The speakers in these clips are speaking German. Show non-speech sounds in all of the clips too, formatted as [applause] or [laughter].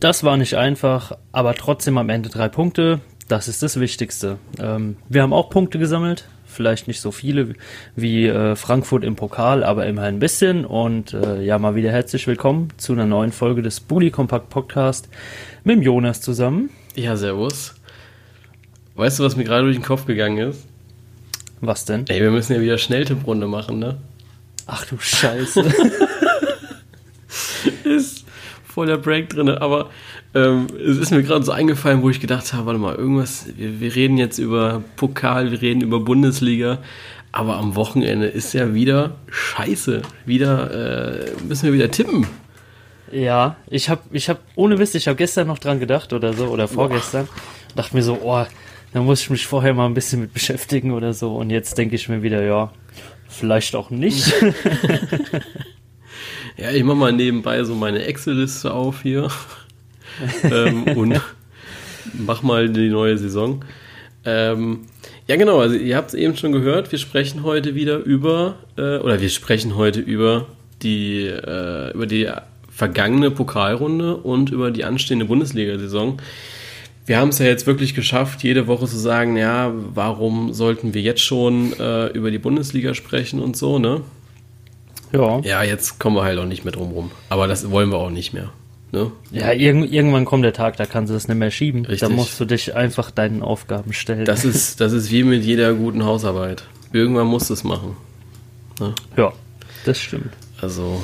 Das war nicht einfach, aber trotzdem am Ende drei Punkte. Das ist das Wichtigste. Ähm, wir haben auch Punkte gesammelt. Vielleicht nicht so viele wie äh, Frankfurt im Pokal, aber immerhin ein bisschen. Und äh, ja, mal wieder herzlich willkommen zu einer neuen Folge des Bully Compact Podcast mit dem Jonas zusammen. Ja, servus. Weißt du, was mir gerade durch den Kopf gegangen ist? Was denn? Ey, wir müssen ja wieder Schnelltipprunde machen, ne? Ach du Scheiße. [laughs] ist voll der Break drin, aber ähm, es ist mir gerade so eingefallen, wo ich gedacht habe, warte mal, irgendwas, wir, wir reden jetzt über Pokal, wir reden über Bundesliga, aber am Wochenende ist ja wieder Scheiße. Wieder äh, müssen wir wieder tippen. Ja, ich habe, ich hab, ohne Witz, ich habe gestern noch dran gedacht oder so, oder vorgestern. Boah. Dachte mir so, oh, da muss ich mich vorher mal ein bisschen mit beschäftigen oder so. Und jetzt denke ich mir wieder, ja, vielleicht auch nicht. [laughs] [laughs] ja, ich mache mal nebenbei so meine Excel-Liste auf hier [laughs] ähm, und mach mal die neue Saison. Ähm, ja, genau, also ihr habt es eben schon gehört, wir sprechen heute wieder über, äh, oder wir sprechen heute über die, äh, über die vergangene Pokalrunde und über die anstehende Bundesliga-Saison. Wir haben es ja jetzt wirklich geschafft, jede Woche zu sagen, ja, warum sollten wir jetzt schon äh, über die Bundesliga sprechen und so, ne? Ja. Ja, jetzt kommen wir halt auch nicht mehr drum rum. Aber das wollen wir auch nicht mehr. Ne? Ja, irg irgendwann kommt der Tag, da kannst du das nicht mehr schieben. Richtig. Da musst du dich einfach deinen Aufgaben stellen. Das ist, das ist wie mit jeder guten Hausarbeit. Irgendwann musst du es machen. Ne? Ja, das stimmt. Also,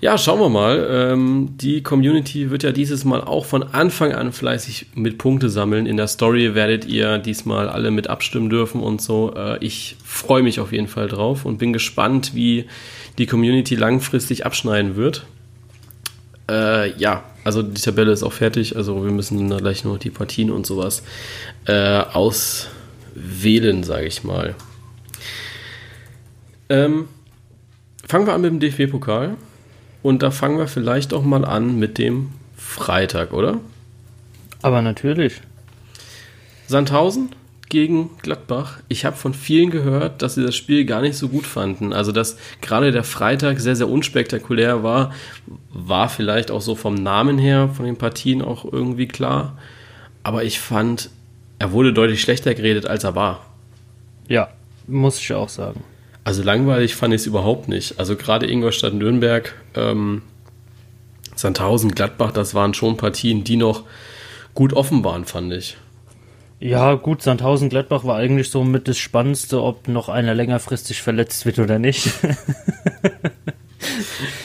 ja, schauen wir mal. Ähm, die Community wird ja dieses Mal auch von Anfang an fleißig mit Punkte sammeln. In der Story werdet ihr diesmal alle mit abstimmen dürfen und so. Äh, ich freue mich auf jeden Fall drauf und bin gespannt, wie die Community langfristig abschneiden wird. Äh, ja, also die Tabelle ist auch fertig. Also wir müssen dann gleich noch die Partien und sowas äh, auswählen, sage ich mal. Ähm, fangen wir an mit dem DFB-Pokal. Und da fangen wir vielleicht auch mal an mit dem Freitag, oder? Aber natürlich. Sandhausen gegen Gladbach. Ich habe von vielen gehört, dass sie das Spiel gar nicht so gut fanden. Also, dass gerade der Freitag sehr, sehr unspektakulär war, war vielleicht auch so vom Namen her, von den Partien auch irgendwie klar. Aber ich fand, er wurde deutlich schlechter geredet, als er war. Ja, muss ich auch sagen. Also langweilig fand ich es überhaupt nicht. Also gerade Ingolstadt, Nürnberg, ähm, Sandhausen, Gladbach, das waren schon Partien, die noch gut offen waren, fand ich. Ja, gut, Sandhausen Gladbach war eigentlich so mit das Spannendste, ob noch einer längerfristig verletzt wird oder nicht. [laughs]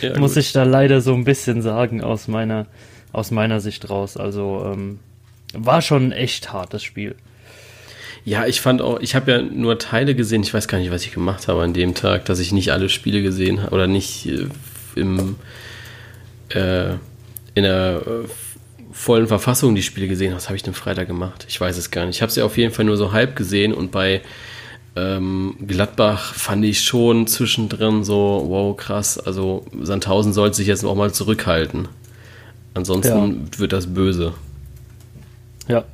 ja, Muss ich da leider so ein bisschen sagen aus meiner, aus meiner Sicht raus. Also ähm, war schon echt hart, das Spiel. Ja, ich fand auch, ich habe ja nur Teile gesehen, ich weiß gar nicht, was ich gemacht habe an dem Tag, dass ich nicht alle Spiele gesehen habe oder nicht äh, im, äh, in der äh, vollen Verfassung die Spiele gesehen. Was habe ich denn Freitag gemacht? Ich weiß es gar nicht. Ich habe sie auf jeden Fall nur so halb gesehen und bei ähm, Gladbach fand ich schon zwischendrin so, wow, krass. Also Sandhausen sollte sich jetzt auch mal zurückhalten. Ansonsten ja. wird das böse. Ja.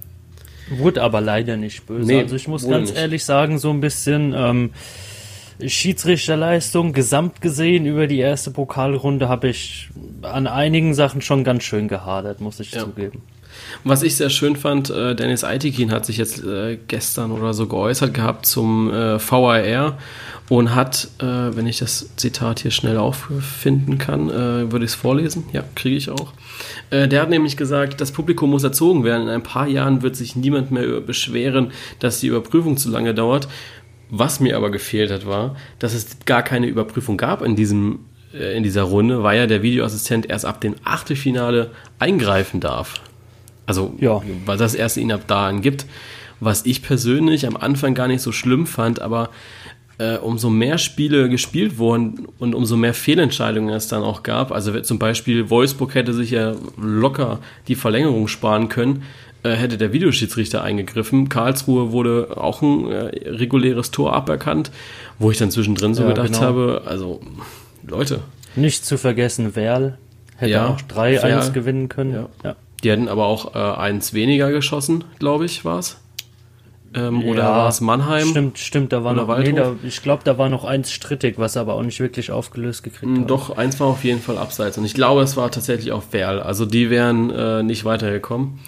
Wurde aber leider nicht böse. Nee, also ich muss ganz nicht. ehrlich sagen, so ein bisschen ähm, Schiedsrichterleistung gesamt gesehen über die erste Pokalrunde habe ich an einigen Sachen schon ganz schön gehadert, muss ich ja. zugeben. Was ich sehr schön fand, äh, Dennis Aitikin hat sich jetzt äh, gestern oder so geäußert gehabt zum äh, VAR und hat, äh, wenn ich das Zitat hier schnell auffinden kann, äh, würde ich es vorlesen? Ja, kriege ich auch. Äh, der hat nämlich gesagt, das Publikum muss erzogen werden. In ein paar Jahren wird sich niemand mehr beschweren, dass die Überprüfung zu lange dauert. Was mir aber gefehlt hat, war, dass es gar keine Überprüfung gab in, diesem, in dieser Runde, weil ja der Videoassistent erst ab dem Achtelfinale eingreifen darf. Also, ja. weil das erst ihn ab da angibt. Was ich persönlich am Anfang gar nicht so schlimm fand, aber äh, umso mehr Spiele gespielt wurden und umso mehr Fehlentscheidungen es dann auch gab, also zum Beispiel Wolfsburg hätte sich ja locker die Verlängerung sparen können, äh, hätte der Videoschiedsrichter eingegriffen. Karlsruhe wurde auch ein äh, reguläres Tor aberkannt, wo ich dann zwischendrin so ja, gedacht genau. habe, also Leute. Nicht zu vergessen, Werl hätte ja, auch 3-1 gewinnen können. Ja. ja. Die hätten aber auch äh, eins weniger geschossen, glaube ich, war es. Ähm, oder war es Mannheim? Stimmt, stimmt, da war noch, nee, da, ich glaube, da war noch eins strittig, was aber auch nicht wirklich aufgelöst gekriegt hat. Doch, eins war auf jeden Fall abseits. Und ich glaube, es war tatsächlich auch Werl. Also die wären äh, nicht weitergekommen.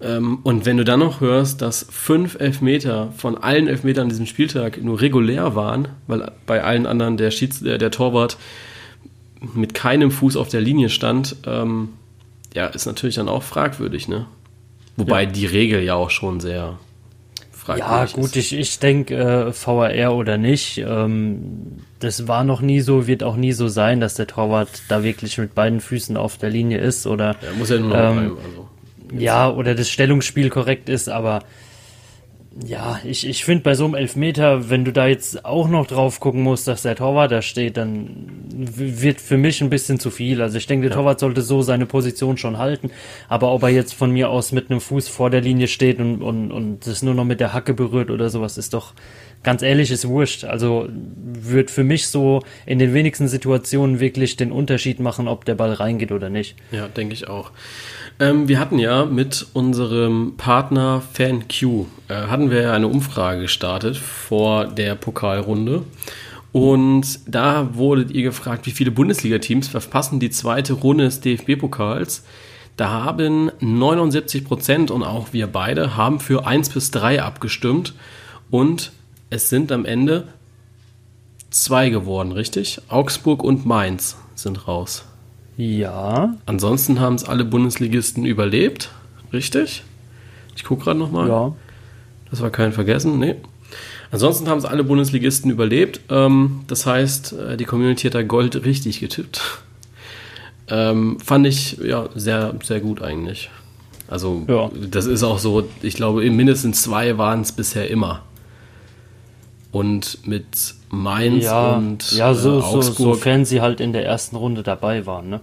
Ähm, und wenn du dann noch hörst, dass fünf Elfmeter von allen Elfmetern an diesem Spieltag nur regulär waren, weil bei allen anderen der, Schieds der, der Torwart mit keinem Fuß auf der Linie stand, ähm, ja, ist natürlich dann auch fragwürdig, ne? Wobei ja. die Regel ja auch schon sehr ja, gut, ist. ich, ich denke, äh, VAR oder nicht, ähm, das war noch nie so, wird auch nie so sein, dass der Torwart da wirklich mit beiden Füßen auf der Linie ist oder. Ja, muss ja nur noch ähm, bleiben, also. Ja, oder das Stellungsspiel korrekt ist, aber ja, ich, ich finde bei so einem Elfmeter, wenn du da jetzt auch noch drauf gucken musst, dass der Torwart da steht, dann wird für mich ein bisschen zu viel. Also ich denke, der ja. Torwart sollte so seine Position schon halten, aber ob er jetzt von mir aus mit einem Fuß vor der Linie steht und, und, und das nur noch mit der Hacke berührt oder sowas, ist doch ganz ehrlich, ist wurscht. Also wird für mich so in den wenigsten Situationen wirklich den Unterschied machen, ob der Ball reingeht oder nicht. Ja, denke ich auch. Ähm, wir hatten ja mit unserem Partner FanQ, äh, hatten wir ja eine Umfrage gestartet vor der Pokalrunde. Und da wurdet ihr gefragt, wie viele Bundesliga-Teams verpassen die zweite Runde des DFB-Pokals. Da haben 79 Prozent und auch wir beide haben für 1 bis 3 abgestimmt. Und es sind am Ende zwei geworden, richtig? Augsburg und Mainz sind raus. Ja. Ansonsten haben es alle Bundesligisten überlebt, richtig? Ich gucke gerade nochmal. Ja. Das war kein Vergessen, nee. Ansonsten haben es alle Bundesligisten überlebt. Ähm, das heißt, äh, die Community hat da Gold richtig getippt. Ähm, fand ich ja sehr, sehr gut eigentlich. Also, ja. das ist auch so, ich glaube, mindestens zwei waren es bisher immer. Und mit Mainz ja, und ja, so, äh, Augsburg. So, sofern sie halt in der ersten Runde dabei waren, ne?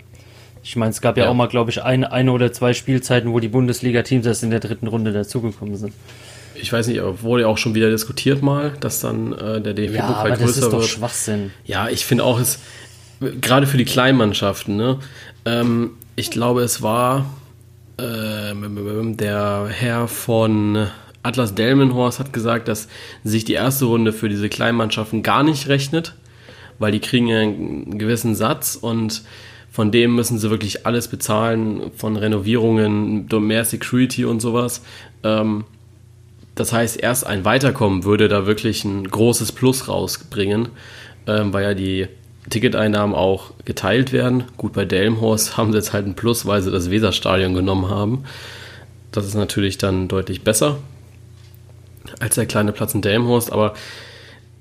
Ich meine, es gab ja, ja, auch mal, glaube ich, eine, eine oder zwei Spielzeiten, wo die Bundesliga-Teams erst in der dritten Runde dazugekommen sind. Ich weiß nicht, aber wurde ja auch schon wieder diskutiert mal, dass dann äh, der DFB-Pokal ja, aber größer das ist doch wird. Schwachsinn. Ja, ich finde auch, es gerade für die Kleinmannschaften, ne? Ähm, ich glaube, es war äh, der Herr von Atlas Delmenhorst hat gesagt, dass sich die erste Runde für diese Kleinmannschaften gar nicht rechnet, weil die kriegen ja einen gewissen Satz und von dem müssen sie wirklich alles bezahlen, von Renovierungen, mehr Security und sowas. Ähm, das heißt, erst ein Weiterkommen würde da wirklich ein großes Plus rausbringen, ähm, weil ja die Ticketeinnahmen auch geteilt werden. Gut, bei Delmhorst [laughs] haben sie jetzt halt ein Plus, weil sie das Weserstadion genommen haben. Das ist natürlich dann deutlich besser als der kleine Platz in Delmhorst, aber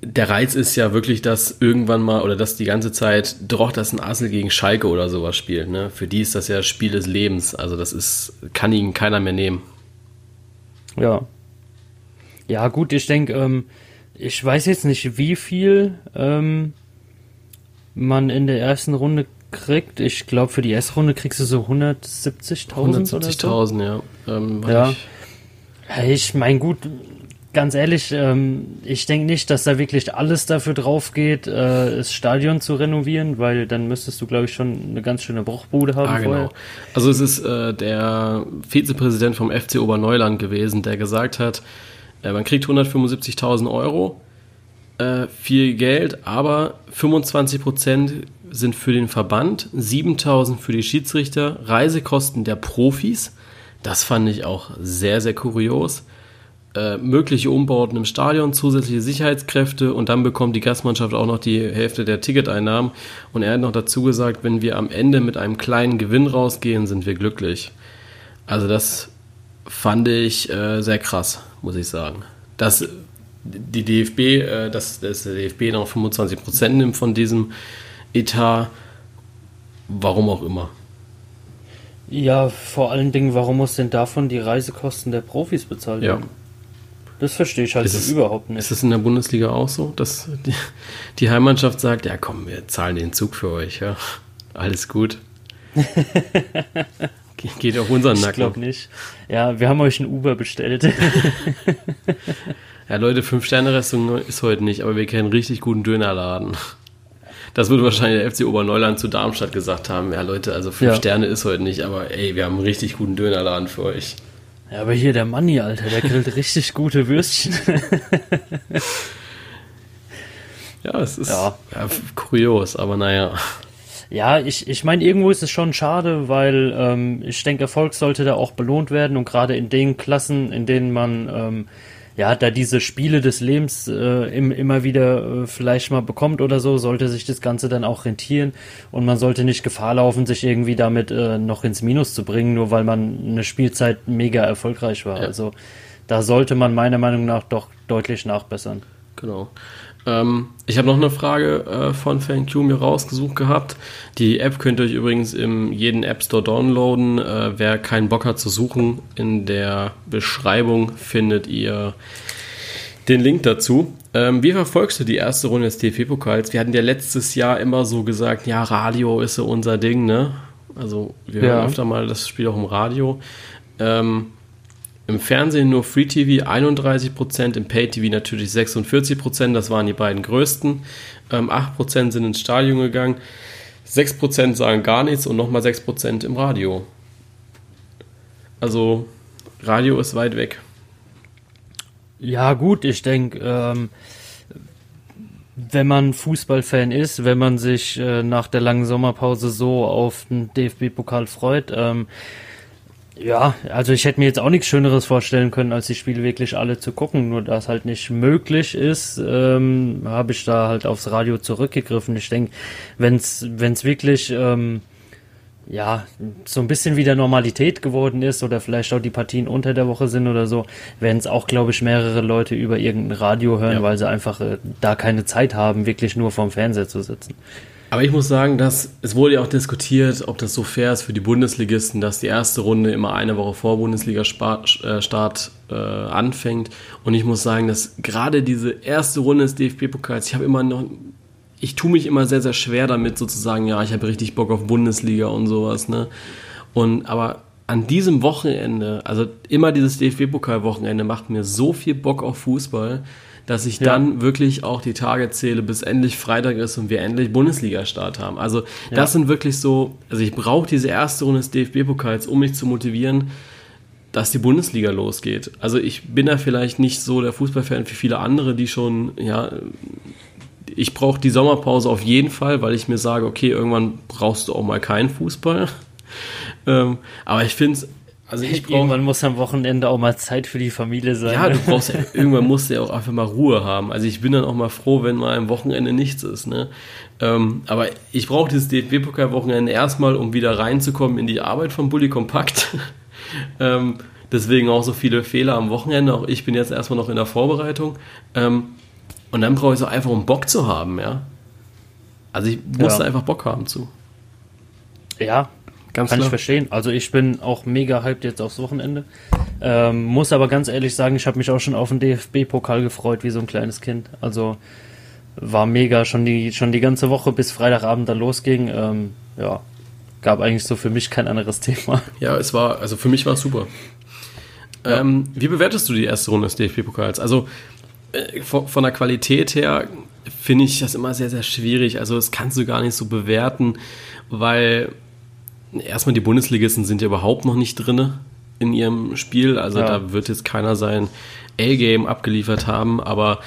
der Reiz ist ja wirklich, dass irgendwann mal oder dass die ganze Zeit doch das ein Assel gegen Schalke oder sowas spielt. Ne? Für die ist das ja das Spiel des Lebens. Also das ist, kann ihnen keiner mehr nehmen. Ja. Ja, gut, ich denke, ähm, ich weiß jetzt nicht, wie viel ähm, man in der ersten Runde kriegt. Ich glaube, für die erste Runde kriegst du so 170.000 170.000, so. ja. Ähm, ja. Ich, ich meine, gut, ganz ehrlich, ähm, ich denke nicht, dass da wirklich alles dafür drauf geht, äh, das Stadion zu renovieren, weil dann müsstest du, glaube ich, schon eine ganz schöne Bruchbude haben. Ah, genau. Also es ist äh, der Vizepräsident vom FC Oberneuland gewesen, der gesagt hat, äh, man kriegt 175.000 Euro, äh, viel Geld, aber 25 Prozent sind für den Verband, 7.000 für die Schiedsrichter, Reisekosten der Profis. Das fand ich auch sehr, sehr kurios äh, mögliche Umbauten im Stadion, zusätzliche Sicherheitskräfte und dann bekommt die Gastmannschaft auch noch die Hälfte der Ticketeinnahmen. Und er hat noch dazu gesagt, wenn wir am Ende mit einem kleinen Gewinn rausgehen, sind wir glücklich. Also das fand ich äh, sehr krass, muss ich sagen. Dass die DFB, äh, dass, dass der DFB noch 25% nimmt von diesem Etat, warum auch immer. Ja, vor allen Dingen, warum muss denn davon die Reisekosten der Profis bezahlt werden? Ja. Das verstehe ich halt ist es, überhaupt nicht. Ist es in der Bundesliga auch so, dass die, die Heimmannschaft sagt, ja komm, wir zahlen den Zug für euch, ja. Alles gut. [laughs] Geht auf unseren Nacken. Ich glaube nicht. Ja, wir haben euch ein Uber bestellt. [laughs] ja, Leute, Fünf-Sterne-Restaurant ist heute nicht, aber wir kennen einen richtig guten Dönerladen. Das würde wahrscheinlich der FC Oberneuland zu Darmstadt gesagt haben. Ja, Leute, also fünf ja. Sterne ist heute nicht, aber ey, wir haben einen richtig guten Dönerladen für euch. Ja, aber hier der Manni, Alter, der grillt [laughs] richtig gute Würstchen. ja, es ist ja. Ja, kurios, aber naja. Ja, ich, ich meine, irgendwo ist es schon schade, weil ähm, ich denke, Erfolg sollte da auch belohnt werden und gerade in den Klassen, in denen man ähm, ja, da diese Spiele des Lebens äh, im, immer wieder äh, vielleicht mal bekommt oder so, sollte sich das Ganze dann auch rentieren und man sollte nicht Gefahr laufen, sich irgendwie damit äh, noch ins Minus zu bringen, nur weil man eine Spielzeit mega erfolgreich war. Ja. Also da sollte man meiner Meinung nach doch deutlich nachbessern. Genau. Ähm, ich habe noch eine Frage äh, von FanQ mir rausgesucht gehabt. Die App könnt ihr euch übrigens in jeden App Store downloaden. Äh, wer keinen Bock hat zu suchen, in der Beschreibung findet ihr den Link dazu. Ähm, wie verfolgst du die erste Runde des DFB-Pokals? Wir hatten ja letztes Jahr immer so gesagt, ja, Radio ist so unser Ding, ne? Also wir ja. hören öfter mal das Spiel auch im Radio. Ähm, im Fernsehen nur Free TV 31%, im Pay TV natürlich 46%, das waren die beiden größten. Ähm, 8% sind ins Stadion gegangen, 6% sagen gar nichts und nochmal 6% im Radio. Also Radio ist weit weg. Ja gut, ich denke, ähm, wenn man Fußballfan ist, wenn man sich äh, nach der langen Sommerpause so auf den DFB-Pokal freut, ähm, ja, also ich hätte mir jetzt auch nichts Schöneres vorstellen können, als die Spiele wirklich alle zu gucken. Nur da es halt nicht möglich ist, ähm, habe ich da halt aufs Radio zurückgegriffen. Ich denke, wenn es wirklich ähm, ja so ein bisschen wieder Normalität geworden ist oder vielleicht auch die Partien unter der Woche sind oder so, werden es auch, glaube ich, mehrere Leute über irgendein Radio hören, ja. weil sie einfach äh, da keine Zeit haben, wirklich nur vorm Fernseher zu sitzen. Aber ich muss sagen, dass es wurde ja auch diskutiert, ob das so fair ist für die Bundesligisten, dass die erste Runde immer eine Woche vor Bundesliga-Start äh, anfängt. Und ich muss sagen, dass gerade diese erste Runde des DFB-Pokals, ich habe immer noch, ich tue mich immer sehr, sehr schwer damit, sozusagen, ja, ich habe richtig Bock auf Bundesliga und sowas, ne? Und aber an diesem Wochenende, also immer dieses DFB-Pokal-Wochenende, macht mir so viel Bock auf Fußball dass ich ja. dann wirklich auch die Tage zähle, bis endlich Freitag ist und wir endlich Bundesliga-Start haben. Also ja. das sind wirklich so, also ich brauche diese erste Runde des DFB-Pokals, um mich zu motivieren, dass die Bundesliga losgeht. Also ich bin da vielleicht nicht so der Fußballfan wie viele andere, die schon, ja, ich brauche die Sommerpause auf jeden Fall, weil ich mir sage, okay, irgendwann brauchst du auch mal keinen Fußball. [laughs] ähm, aber ich finde es also ich brauch, Irgendwann muss am Wochenende auch mal Zeit für die Familie sein. Ja, du [laughs] brauchst ja, irgendwann musst du ja auch einfach mal Ruhe haben. Also ich bin dann auch mal froh, wenn mal am Wochenende nichts ist. Ne? Ähm, aber ich brauche dieses DFB-Pokal-Wochenende erstmal, um wieder reinzukommen in die Arbeit von Bully Kompakt. [laughs] ähm, deswegen auch so viele Fehler am Wochenende. Auch ich bin jetzt erstmal noch in der Vorbereitung. Ähm, und dann brauche ich es auch einfach, um Bock zu haben, ja. Also ich muss ja. einfach Bock haben zu. Ja, Ganz Kann klar. ich verstehen. Also ich bin auch mega hyped jetzt aufs Wochenende. Ähm, muss aber ganz ehrlich sagen, ich habe mich auch schon auf den DFB-Pokal gefreut, wie so ein kleines Kind. Also war mega schon die, schon die ganze Woche bis Freitagabend da losging. Ähm, ja, gab eigentlich so für mich kein anderes [laughs] Thema. Ja, es war, also für mich war es super. Ja. Ähm, wie bewertest du die erste Runde des DFB-Pokals? Also äh, von, von der Qualität her finde ich das immer sehr, sehr schwierig. Also das kannst du gar nicht so bewerten, weil erstmal die Bundesligisten sind ja überhaupt noch nicht drin in ihrem Spiel. Also ja. da wird jetzt keiner sein A-Game abgeliefert haben, aber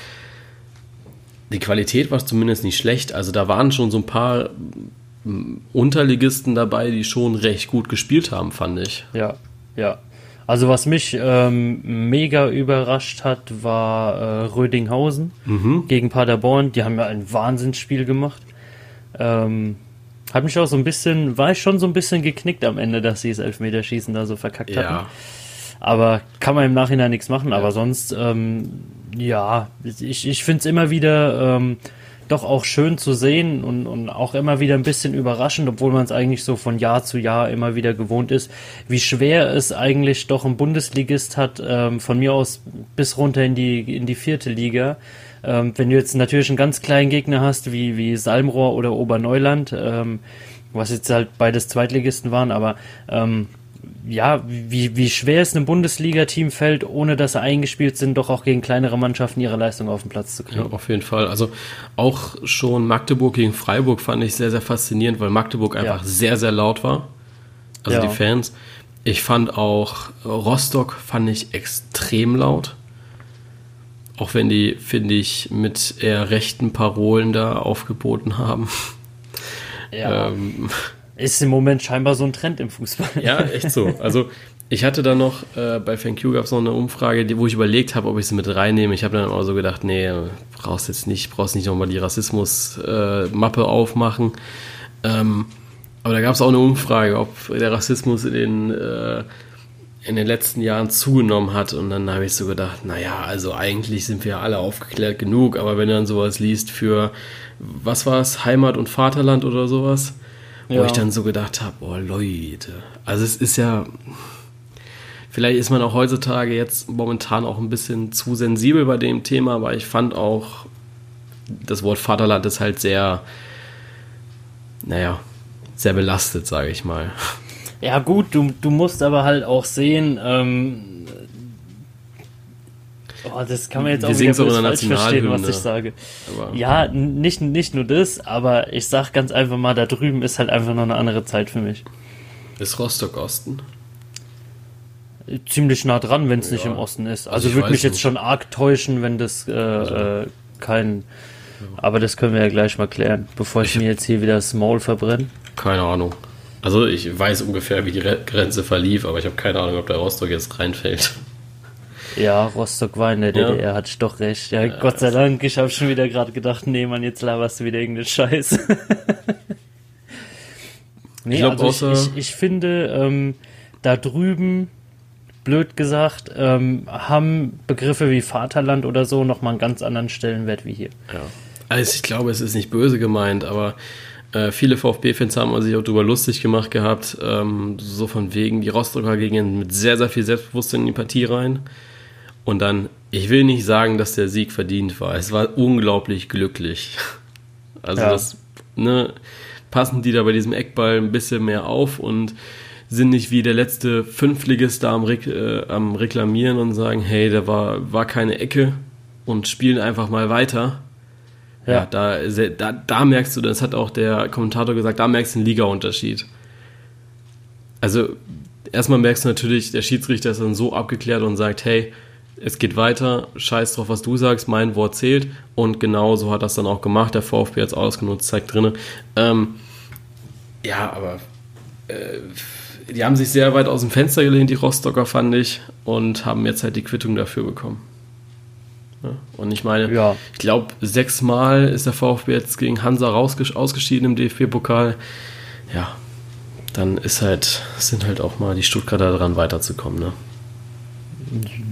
die Qualität war zumindest nicht schlecht. Also da waren schon so ein paar Unterligisten dabei, die schon recht gut gespielt haben, fand ich. Ja, ja. Also was mich ähm, mega überrascht hat, war äh, Rödinghausen mhm. gegen Paderborn. Die haben ja ein Wahnsinnsspiel gemacht. Ähm, hat mich auch so ein bisschen, war ich schon so ein bisschen geknickt am Ende, dass sie das Elfmeterschießen da so verkackt ja. hatten. Aber kann man im Nachhinein nichts machen. Ja. Aber sonst, ähm, ja, ich, ich finde es immer wieder ähm, doch auch schön zu sehen und, und auch immer wieder ein bisschen überraschend, obwohl man es eigentlich so von Jahr zu Jahr immer wieder gewohnt ist, wie schwer es eigentlich doch ein Bundesligist hat, ähm, von mir aus bis runter in die, in die vierte Liga ähm, wenn du jetzt natürlich einen ganz kleinen Gegner hast, wie, wie Salmrohr oder Oberneuland, ähm, was jetzt halt beides Zweitligisten waren, aber ähm, ja, wie, wie schwer es einem Bundesliga-Team fällt, ohne dass sie eingespielt sind, doch auch gegen kleinere Mannschaften ihre Leistung auf den Platz zu kriegen. Ja, auf jeden Fall. Also auch schon Magdeburg gegen Freiburg fand ich sehr, sehr faszinierend, weil Magdeburg einfach ja. sehr, sehr laut war. Also ja. die Fans. Ich fand auch Rostock fand ich extrem laut. Auch wenn die, finde ich, mit eher rechten Parolen da aufgeboten haben. Ja. Ähm, ist im Moment scheinbar so ein Trend im Fußball. Ja, echt so. Also ich hatte da noch, äh, bei FanQ gab es noch eine Umfrage, die, wo ich überlegt habe, ob ich sie mit reinnehme. Ich habe dann auch so gedacht, nee, brauchst jetzt nicht, brauchst nicht nochmal die Rassismus-Mappe äh, aufmachen. Ähm, aber da gab es auch eine Umfrage, ob der Rassismus in den, äh, in den letzten Jahren zugenommen hat. Und dann habe ich so gedacht, naja, also eigentlich sind wir alle aufgeklärt genug, aber wenn du dann sowas liest für, was war es, Heimat und Vaterland oder sowas, ja. wo ich dann so gedacht habe, oh Leute, also es ist ja, vielleicht ist man auch heutzutage jetzt momentan auch ein bisschen zu sensibel bei dem Thema, aber ich fand auch, das Wort Vaterland ist halt sehr, naja, sehr belastet, sage ich mal. Ja gut, du, du musst aber halt auch sehen, ähm, oh, das kann man jetzt auch wieder falsch verstehen, was ich sage. Aber ja, nicht, nicht nur das, aber ich sag ganz einfach mal, da drüben ist halt einfach noch eine andere Zeit für mich. Ist Rostock Osten? Ziemlich nah dran, wenn es ja. nicht im Osten ist. Also, also würde mich jetzt schon arg täuschen, wenn das äh, also. äh, kein aber das können wir ja gleich mal klären, bevor ich, ich mir jetzt hier wieder das Maul verbrenne. Keine Ahnung. Also ich weiß ungefähr, wie die Grenze verlief, aber ich habe keine Ahnung, ob der Rostock jetzt reinfällt. Ja, Rostock war in der ja. DDR, hatte ich doch recht. Ja, ja Gott sei Dank, ich habe schon wieder gerade gedacht, nee, Mann, jetzt laberst du wieder irgendeine Scheiße. [laughs] nee, ich, glaub, also ich, ich, ich, finde, ähm, da drüben, blöd gesagt, ähm, haben Begriffe wie Vaterland oder so nochmal einen ganz anderen Stellenwert wie hier. Ja. Also ich glaube, es ist nicht böse gemeint, aber äh, viele VfB-Fans haben sich auch darüber lustig gemacht gehabt, ähm, so von wegen, die Rostocker gingen mit sehr, sehr viel Selbstbewusstsein in die Partie rein. Und dann, ich will nicht sagen, dass der Sieg verdient war. Es war unglaublich glücklich. [laughs] Also ja. das, ne, passen die da bei diesem Eckball ein bisschen mehr auf und sind nicht wie der letzte Fünfligist da am, Re äh, am Reklamieren und sagen, hey, da war, war keine Ecke und spielen einfach mal weiter ja, ja da, da, da merkst du, das hat auch der Kommentator gesagt, da merkst du einen Liga-Unterschied. Also, erstmal merkst du natürlich, der Schiedsrichter ist dann so abgeklärt und sagt, hey, es geht weiter, scheiß drauf, was du sagst, mein Wort zählt. Und genau so hat das dann auch gemacht. Der VfB hat es ausgenutzt, zeigt drinne. Ähm, ja, aber äh, die haben sich sehr weit aus dem Fenster gelehnt, die Rostocker, fand ich, und haben jetzt halt die Quittung dafür bekommen. Und ich meine, ja. ich glaube, sechsmal ist der VfB jetzt gegen Hansa ausgeschieden im DFB-Pokal. Ja, dann ist halt, sind halt auch mal die Stuttgarter dran, weiterzukommen, ne?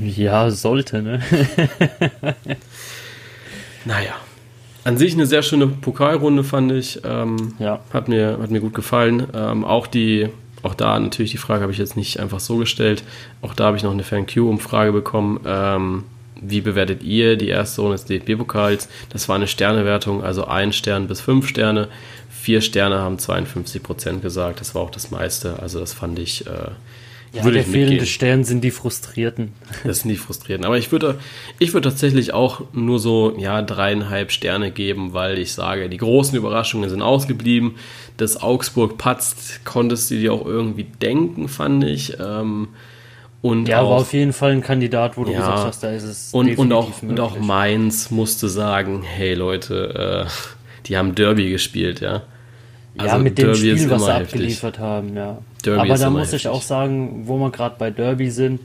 Ja, sollte, ne? [laughs] naja. An sich eine sehr schöne Pokalrunde, fand ich. Ähm, ja. hat, mir, hat mir gut gefallen. Ähm, auch die, auch da natürlich die Frage habe ich jetzt nicht einfach so gestellt. Auch da habe ich noch eine Fan-Q-Umfrage bekommen. Ähm, wie bewertet ihr die erste Runde des DFB-Pokals? Das war eine Sternewertung, also ein Stern bis fünf Sterne. Vier Sterne haben 52 Prozent gesagt. Das war auch das meiste. Also das fand ich. Äh, ja, würde der fehlende Stern sind die Frustrierten. [laughs] Das sind die Frustrierten. Aber ich würde, ich würde tatsächlich auch nur so, ja, dreieinhalb Sterne geben, weil ich sage, die großen Überraschungen sind ausgeblieben. Dass Augsburg patzt, konntest du dir auch irgendwie denken, fand ich. Ähm, und ja, auch, war auf jeden Fall ein Kandidat, wo du ja, gesagt hast, da ist es. Und, und, auch, und auch Mainz musste sagen: hey Leute, äh, [laughs] die haben Derby gespielt, ja. Also ja, mit dem Derby Spiel, was sie abgeliefert haben, ja. Derby Aber da muss heftig. ich auch sagen, wo wir gerade bei Derby sind,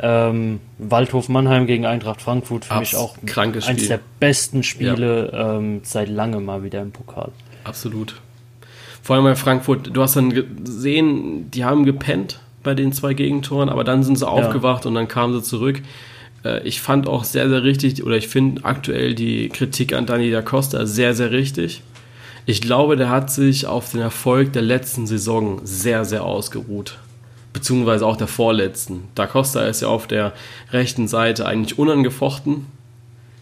ähm, Waldhof Mannheim gegen Eintracht Frankfurt für Abs mich auch eines der besten Spiele ja. ähm, seit langem mal wieder im Pokal. Absolut. Vor allem bei Frankfurt, du hast dann gesehen, die haben gepennt bei den zwei Gegentoren, aber dann sind sie aufgewacht und dann kamen sie zurück. Äh, ich fand auch sehr, sehr richtig, oder ich finde aktuell die Kritik an Dani da Costa sehr, sehr richtig. Ich glaube, der hat sich auf den Erfolg der letzten Saison sehr, sehr ausgeruht. Beziehungsweise auch der vorletzten. Da Costa ist ja auf der rechten Seite eigentlich unangefochten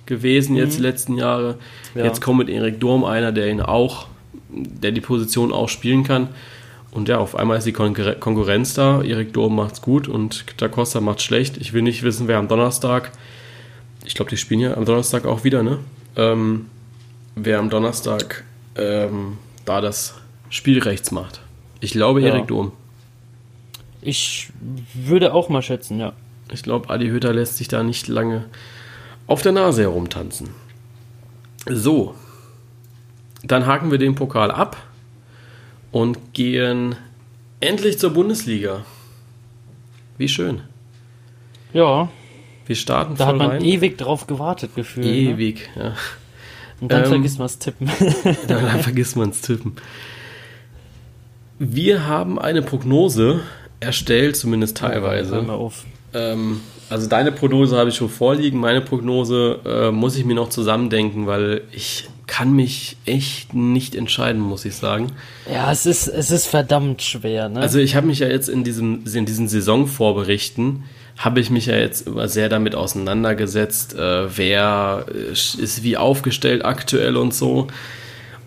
gewesen jetzt mhm. die letzten Jahre. Ja. Jetzt kommt mit Erik Durm einer, der ihn auch, der die Position auch spielen kann. Und ja, auf einmal ist die Konkurrenz da. Erik Durm macht's gut und Da Costa macht's schlecht. Ich will nicht wissen, wer am Donnerstag, ich glaube, die spielen ja am Donnerstag auch wieder, ne? Ähm, wer am Donnerstag ähm, da das Spiel rechts macht. Ich glaube, ja. Erik Durm. Ich würde auch mal schätzen, ja. Ich glaube, Adi Hütter lässt sich da nicht lange auf der Nase herumtanzen. So, dann haken wir den Pokal ab und gehen endlich zur Bundesliga. Wie schön. Ja. Wir starten Da hat man rein. ewig drauf gewartet, gefühlt. Ne? Ewig, ne? ja. Und dann ähm, vergisst man es tippen. dann, [laughs] dann vergisst man es tippen. Wir haben eine Prognose erstellt, zumindest teilweise. Hör mal auf. Ähm, also deine Prognose habe ich schon vorliegen, meine Prognose äh, muss ich mir noch zusammendenken, weil ich kann mich echt nicht entscheiden, muss ich sagen. Ja, es ist, es ist verdammt schwer. Ne? Also ich habe mich ja jetzt in, diesem, in diesen Saisonvorberichten, habe ich mich ja jetzt immer sehr damit auseinandergesetzt, äh, wer ist wie aufgestellt aktuell und so.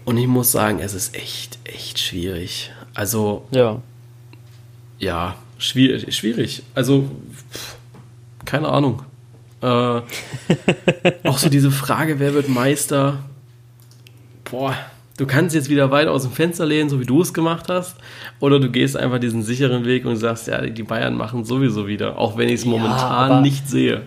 Und ich muss sagen, es ist echt, echt schwierig. Also, ja, ja schwierig. schwierig. Also, pff, keine Ahnung. Äh, [laughs] auch so diese Frage, wer wird Meister? Boah, du kannst jetzt wieder weit aus dem Fenster lehnen, so wie du es gemacht hast, oder du gehst einfach diesen sicheren Weg und sagst, ja, die Bayern machen sowieso wieder, auch wenn ich es momentan aber, nicht sehe.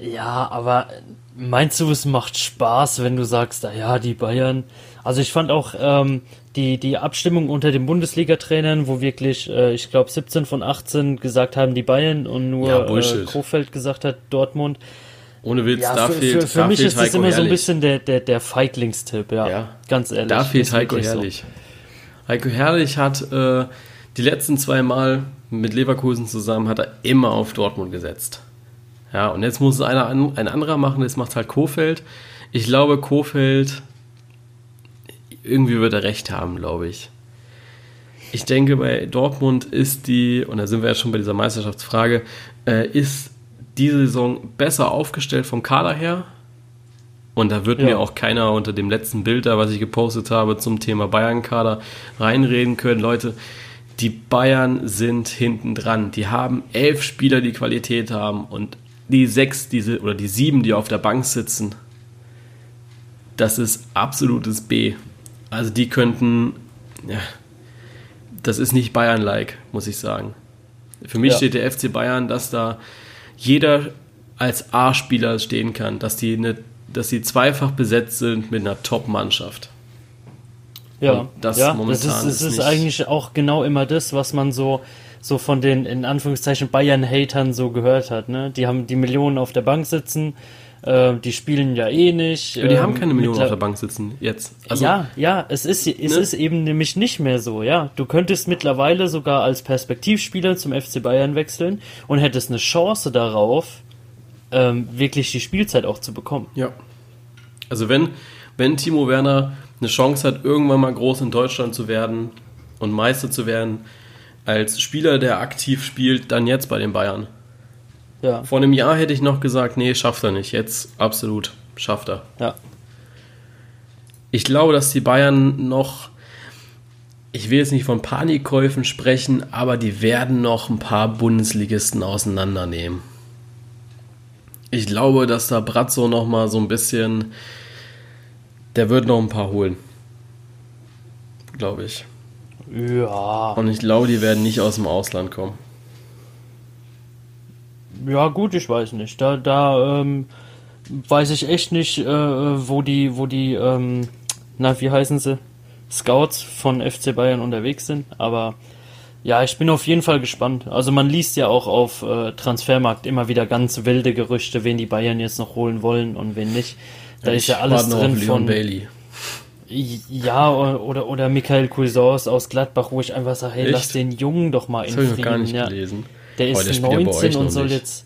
Ja, aber meinst du, es macht Spaß, wenn du sagst, ah ja, die Bayern. Also ich fand auch ähm, die, die Abstimmung unter den Bundesliga-Trainern, wo wirklich, äh, ich glaube, 17 von 18 gesagt haben, die Bayern und nur ja, äh, Kofeld gesagt hat, Dortmund. Ohne Witz, ja, da für, fehlt Für, für da mich fehlt ist das Heiko immer Herrlich. so ein bisschen der, der, der Feiglingstipp, ja, ja. Ganz ehrlich. Da fehlt Heiko Herrlich. So. Heiko Herrlich hat äh, die letzten zwei Mal mit Leverkusen zusammen hat er immer auf Dortmund gesetzt. Ja, und jetzt muss es einer, ein anderer machen, das macht halt Kofeld. Ich glaube, Kofeld, irgendwie wird er recht haben, glaube ich. Ich denke, bei Dortmund ist die, und da sind wir ja schon bei dieser Meisterschaftsfrage, äh, ist diese Saison besser aufgestellt vom Kader her. Und da wird ja. mir auch keiner unter dem letzten Bild da, was ich gepostet habe zum Thema Bayern-Kader, reinreden können. Leute, die Bayern sind hinten dran. Die haben elf Spieler, die Qualität haben und die sechs, diese oder die sieben, die auf der Bank sitzen, das ist absolutes B. Also die könnten, ja, das ist nicht Bayern-like, muss ich sagen. Für mich ja. steht der FC Bayern, dass da jeder als A-Spieler stehen kann, dass die, eine, dass die zweifach besetzt sind mit einer Top-Mannschaft. Ja, Und das ja, momentan das ist, das ist, ist eigentlich auch genau immer das, was man so so von den in Anführungszeichen Bayern-Hatern so gehört hat. Ne? Die haben die Millionen auf der Bank sitzen, äh, die spielen ja eh nicht. Ja, die ähm, haben keine Millionen auf der Bank sitzen jetzt. Also, ja, ja, es ist es ne? ist eben nämlich nicht mehr so. Ja, du könntest mittlerweile sogar als Perspektivspieler zum FC Bayern wechseln und hättest eine Chance darauf, ähm, wirklich die Spielzeit auch zu bekommen. Ja. Also wenn wenn Timo Werner eine Chance hat, irgendwann mal groß in Deutschland zu werden und Meister zu werden, als Spieler, der aktiv spielt, dann jetzt bei den Bayern. Ja. Vor einem Jahr hätte ich noch gesagt, nee, schafft er nicht. Jetzt absolut schafft er. Ja. Ich glaube, dass die Bayern noch, ich will jetzt nicht von Panikkäufen sprechen, aber die werden noch ein paar Bundesligisten auseinandernehmen. Ich glaube, dass da Brazzo noch mal so ein bisschen, der wird noch ein paar holen. Glaube ich. Ja. Und ich glaube, die werden nicht aus dem Ausland kommen. Ja, gut, ich weiß nicht. Da, da ähm, weiß ich echt nicht, äh, wo die, wo die, ähm, na, wie heißen sie? Scouts von FC Bayern unterwegs sind. Aber ja, ich bin auf jeden Fall gespannt. Also man liest ja auch auf äh, Transfermarkt immer wieder ganz wilde Gerüchte, wen die Bayern jetzt noch holen wollen und wen nicht. Da ich ist ja alles drin von Bailey. Ja, oder, oder Michael Cuisors aus Gladbach, wo ich einfach sage, hey, Echt? lass den Jungen doch mal in das Frieden. Ich gar nicht ja. gelesen. Der ist der 19 und soll nicht. jetzt.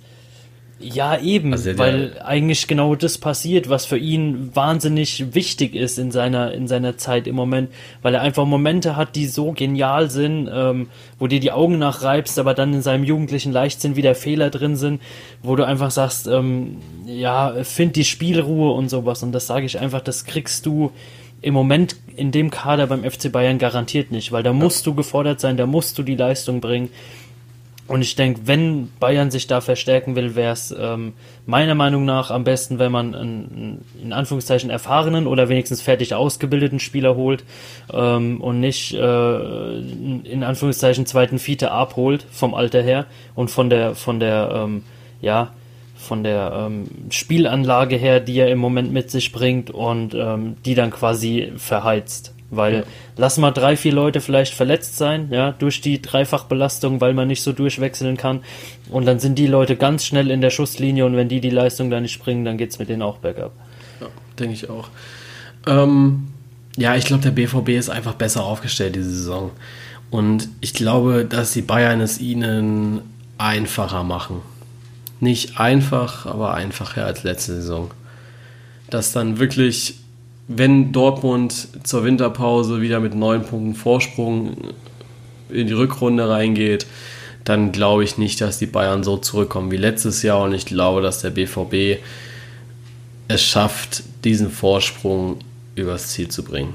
Ja, eben, also weil eigentlich genau das passiert, was für ihn wahnsinnig wichtig ist in seiner, in seiner Zeit im Moment, weil er einfach Momente hat, die so genial sind, ähm, wo dir die Augen nachreibst, aber dann in seinem jugendlichen Leichtsinn wieder Fehler drin sind, wo du einfach sagst, ähm, ja, find die Spielruhe und sowas. Und das sage ich einfach, das kriegst du im Moment in dem Kader beim FC Bayern garantiert nicht, weil da musst du gefordert sein, da musst du die Leistung bringen. Und ich denke, wenn Bayern sich da verstärken will, wäre es ähm, meiner Meinung nach am besten, wenn man einen, in Anführungszeichen erfahrenen oder wenigstens fertig ausgebildeten Spieler holt ähm, und nicht äh, in Anführungszeichen zweiten Fiete abholt vom Alter her und von der von der ähm, ja von der ähm, Spielanlage her, die er im Moment mit sich bringt und ähm, die dann quasi verheizt. Weil ja. lass mal drei, vier Leute vielleicht verletzt sein, ja, durch die Dreifachbelastung, weil man nicht so durchwechseln kann. Und dann sind die Leute ganz schnell in der Schusslinie und wenn die die Leistung da nicht bringen, dann geht es mit denen auch bergab. Ja, denke ich auch. Ähm, ja, ich glaube, der BVB ist einfach besser aufgestellt diese Saison. Und ich glaube, dass die Bayern es ihnen einfacher machen. Nicht einfach, aber einfacher als letzte Saison. Dass dann wirklich wenn Dortmund zur Winterpause wieder mit neun Punkten Vorsprung in die Rückrunde reingeht, dann glaube ich nicht, dass die Bayern so zurückkommen wie letztes Jahr. Und ich glaube, dass der BVB es schafft, diesen Vorsprung übers Ziel zu bringen.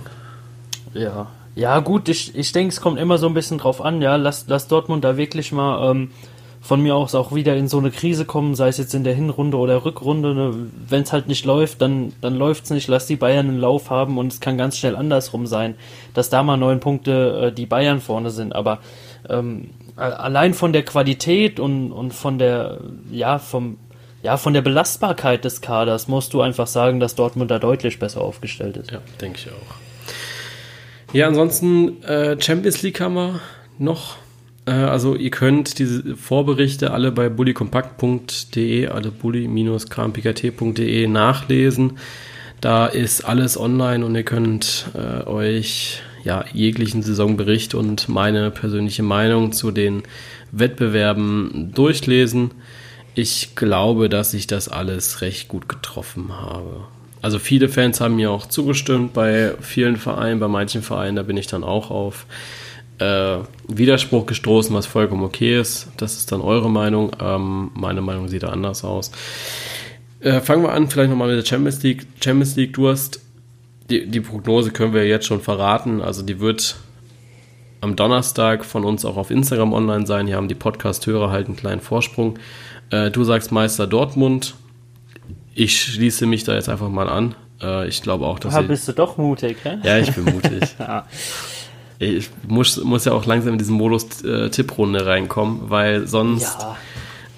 Ja, ja gut, ich, ich denke, es kommt immer so ein bisschen drauf an, ja, lass, lass Dortmund da wirklich mal ähm, von mir aus auch wieder in so eine Krise kommen, sei es jetzt in der Hinrunde oder Rückrunde. Ne? Wenn es halt nicht läuft, dann, dann läuft es nicht. Lass die Bayern einen Lauf haben und es kann ganz schnell andersrum sein, dass da mal neun Punkte äh, die Bayern vorne sind. Aber ähm, allein von der Qualität und, und von der, ja, vom, ja, von der Belastbarkeit des Kaders musst du einfach sagen, dass Dortmund da deutlich besser aufgestellt ist. Ja, denke ich auch. Ja, ansonsten äh, Champions League haben wir noch also ihr könnt diese Vorberichte alle bei bullykompakt.de, alle bully-kmpkt.de nachlesen. Da ist alles online und ihr könnt äh, euch ja, jeglichen Saisonbericht und meine persönliche Meinung zu den Wettbewerben durchlesen. Ich glaube, dass ich das alles recht gut getroffen habe. Also viele Fans haben mir auch zugestimmt bei vielen Vereinen, bei manchen Vereinen, da bin ich dann auch auf äh, Widerspruch gestoßen, was vollkommen okay ist. Das ist dann eure Meinung. Ähm, meine Meinung sieht da anders aus. Äh, fangen wir an, vielleicht nochmal mit der Champions League. Champions League, du hast die, die Prognose können wir jetzt schon verraten. Also die wird am Donnerstag von uns auch auf Instagram online sein. Hier haben die Podcast-Hörer halt einen kleinen Vorsprung. Äh, du sagst Meister Dortmund. Ich schließe mich da jetzt einfach mal an. Äh, ich glaube auch, dass. Da bist du doch mutig, hä? Ja, ich bin mutig. [laughs] ich muss, muss ja auch langsam in diesen Modus äh, Tipprunde reinkommen, weil sonst. Ja.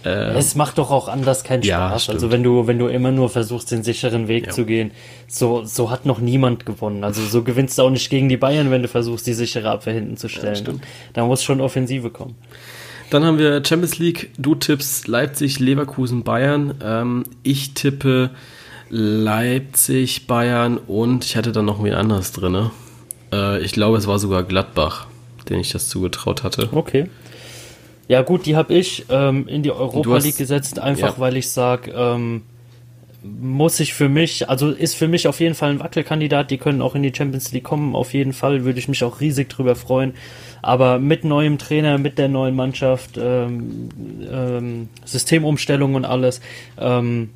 Äh, es macht doch auch anders keinen Spaß. Ja, also wenn du, wenn du immer nur versuchst, den sicheren Weg ja. zu gehen, so, so hat noch niemand gewonnen. Also so gewinnst du auch nicht gegen die Bayern, wenn du versuchst, die sichere Abwehr hinten zu stellen. Ja, da muss schon Offensive kommen. Dann haben wir Champions League. Du tippst Leipzig, Leverkusen, Bayern. Ähm, ich tippe Leipzig, Bayern und ich hatte dann noch ein anderes drin. Ne? Äh, ich glaube, es war sogar Gladbach, den ich das zugetraut hatte. Okay. Ja, gut, die habe ich ähm, in die Europa hast, League gesetzt, einfach ja. weil ich sage, ähm, muss ich für mich, also ist für mich auf jeden Fall ein Wackelkandidat, die können auch in die Champions League kommen, auf jeden Fall, würde ich mich auch riesig drüber freuen. Aber mit neuem Trainer, mit der neuen Mannschaft, ähm, ähm, Systemumstellung und alles, ähm,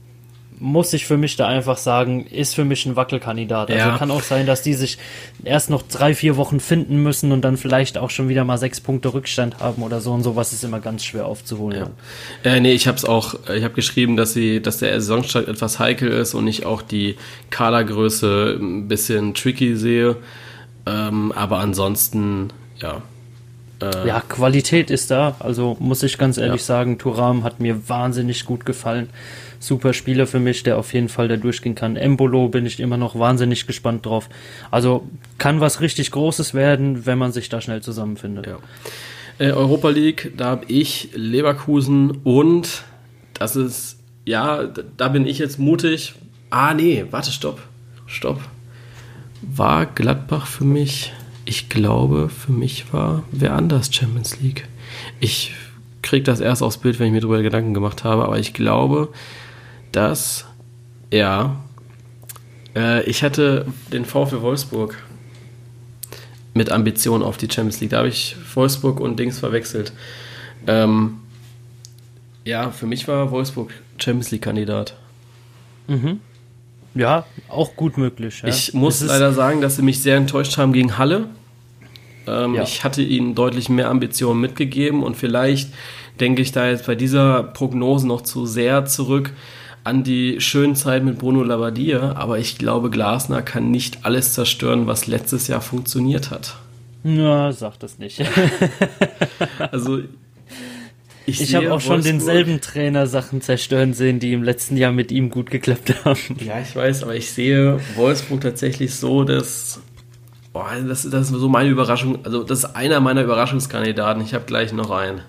muss ich für mich da einfach sagen, ist für mich ein Wackelkandidat. Also ja. kann auch sein, dass die sich erst noch drei, vier Wochen finden müssen und dann vielleicht auch schon wieder mal sechs Punkte Rückstand haben oder so und sowas ist immer ganz schwer aufzuholen. Ja. Äh, nee, ich habe es auch, ich habe geschrieben, dass sie, dass der Saisonstart etwas heikel ist und ich auch die Kadergröße ein bisschen tricky sehe. Ähm, aber ansonsten, ja, äh, ja, Qualität ist da. Also muss ich ganz ehrlich ja. sagen, Turam hat mir wahnsinnig gut gefallen super Spieler für mich, der auf jeden Fall da durchgehen kann. Embolo bin ich immer noch wahnsinnig gespannt drauf. Also kann was richtig Großes werden, wenn man sich da schnell zusammenfindet. Ja. Äh, Europa League, da habe ich Leverkusen und das ist, ja, da bin ich jetzt mutig. Ah, nee, warte, stopp. Stopp. War Gladbach für mich, ich glaube, für mich war wer anders Champions League. Ich kriege das erst aufs Bild, wenn ich mir darüber Gedanken gemacht habe, aber ich glaube, dass ja, äh, ich hatte den VfL Wolfsburg mit Ambitionen auf die Champions League. Da habe ich Wolfsburg und Dings verwechselt. Ähm, ja, für mich war Wolfsburg Champions League-Kandidat. Mhm. Ja, auch gut möglich. Ja. Ich muss leider sagen, dass sie mich sehr enttäuscht haben gegen Halle. Ähm, ja. Ich hatte ihnen deutlich mehr Ambitionen mitgegeben und vielleicht denke ich da jetzt bei dieser Prognose noch zu sehr zurück an die schönen Zeit mit Bruno Labbadia, aber ich glaube, Glasner kann nicht alles zerstören, was letztes Jahr funktioniert hat. Na, sag das nicht. [laughs] also ich, ich habe auch schon denselben Trainer Sachen zerstören sehen, die im letzten Jahr mit ihm gut geklappt haben. Ja, ich weiß, aber ich sehe Wolfsburg tatsächlich so, dass boah, das, das ist so meine Überraschung. Also das ist einer meiner Überraschungskandidaten. Ich habe gleich noch einen.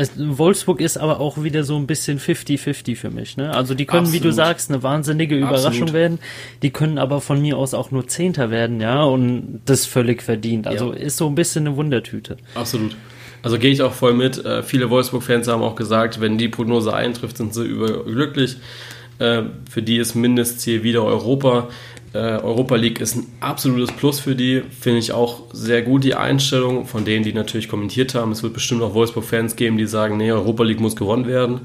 Es, Wolfsburg ist aber auch wieder so ein bisschen 50-50 für mich. Ne? Also die können, Absolut. wie du sagst, eine wahnsinnige Überraschung Absolut. werden. Die können aber von mir aus auch nur Zehnter werden, ja, und das völlig verdient. Also ja. ist so ein bisschen eine Wundertüte. Absolut. Also gehe ich auch voll mit. Äh, viele Wolfsburg-Fans haben auch gesagt, wenn die Prognose eintrifft, sind sie überglücklich. Äh, für die ist Mindestziel wieder Europa. Äh, Europa League ist ein absolutes Plus für die. Finde ich auch sehr gut, die Einstellung von denen, die natürlich kommentiert haben. Es wird bestimmt auch Wolfsburg-Fans geben, die sagen, nee, Europa League muss gewonnen werden